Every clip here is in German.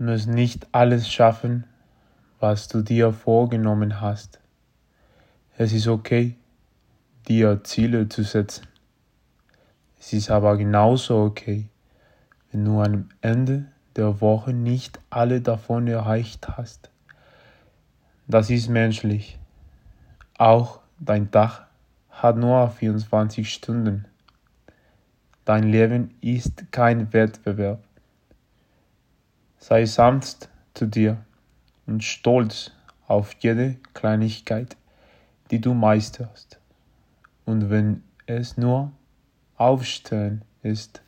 Du nicht alles schaffen, was du dir vorgenommen hast. Es ist okay, dir Ziele zu setzen. Es ist aber genauso okay, wenn du am Ende der Woche nicht alle davon erreicht hast. Das ist menschlich. Auch dein Dach hat nur 24 Stunden. Dein Leben ist kein Wettbewerb. Sei sanft zu dir und stolz auf jede Kleinigkeit, die du meisterst. Und wenn es nur Aufstehen ist.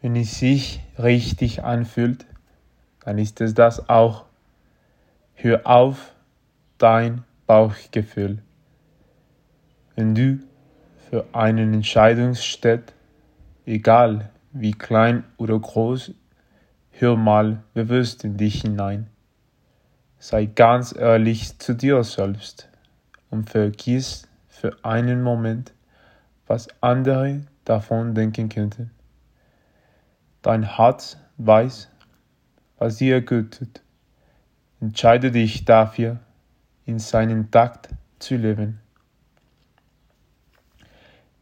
Wenn es sich richtig anfühlt, dann ist es das auch. Hör auf dein Bauchgefühl. Wenn du für einen Entscheidung steht, egal wie klein oder groß, hör mal bewusst in dich hinein. Sei ganz ehrlich zu dir selbst und vergiss für einen Moment, was andere davon denken könnten. Dein Herz weiß, was dir gut tut. Entscheide dich dafür, in seinem Takt zu leben.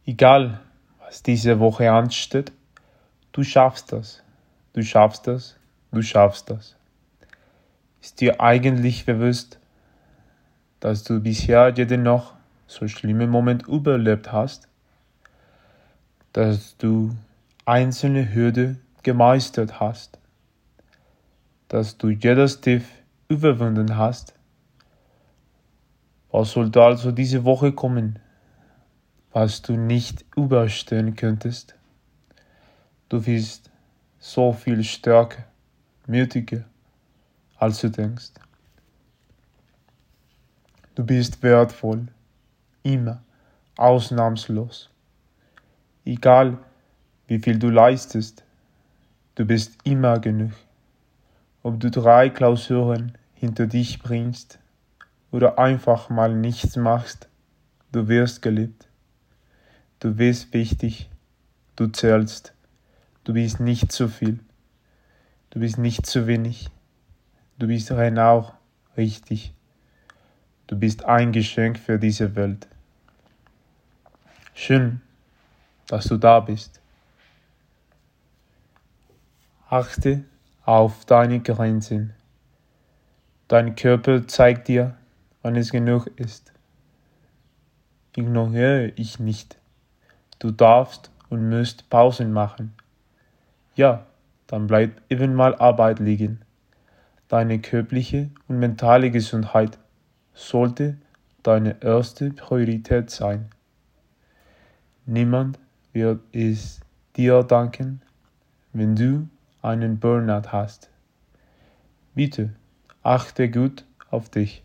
Egal, was diese Woche ansteht, du schaffst das, du schaffst das, du schaffst das. Ist dir eigentlich bewusst, dass du bisher jeden noch so schlimme Moment überlebt hast, dass du einzelne Hürde gemeistert hast, dass du jedes Tief überwunden hast. Was sollte also diese Woche kommen, was du nicht überstehen könntest? Du bist so viel stärker, mutiger, als du denkst. Du bist wertvoll, immer, ausnahmslos. Egal, wie viel du leistest, du bist immer genug. Ob du drei Klausuren hinter dich bringst oder einfach mal nichts machst, du wirst geliebt. Du bist wichtig, du zählst, du bist nicht zu viel, du bist nicht zu wenig, du bist rein auch richtig. Du bist ein Geschenk für diese Welt. Schön, dass du da bist. Achte auf deine Grenzen. Dein Körper zeigt dir, wann es genug ist. Ignoriere ich nicht. Du darfst und musst Pausen machen. Ja, dann bleibt eben mal Arbeit liegen. Deine körperliche und mentale Gesundheit sollte deine erste Priorität sein. Niemand wird es dir danken, wenn du einen Burnout hast. Bitte achte gut auf dich.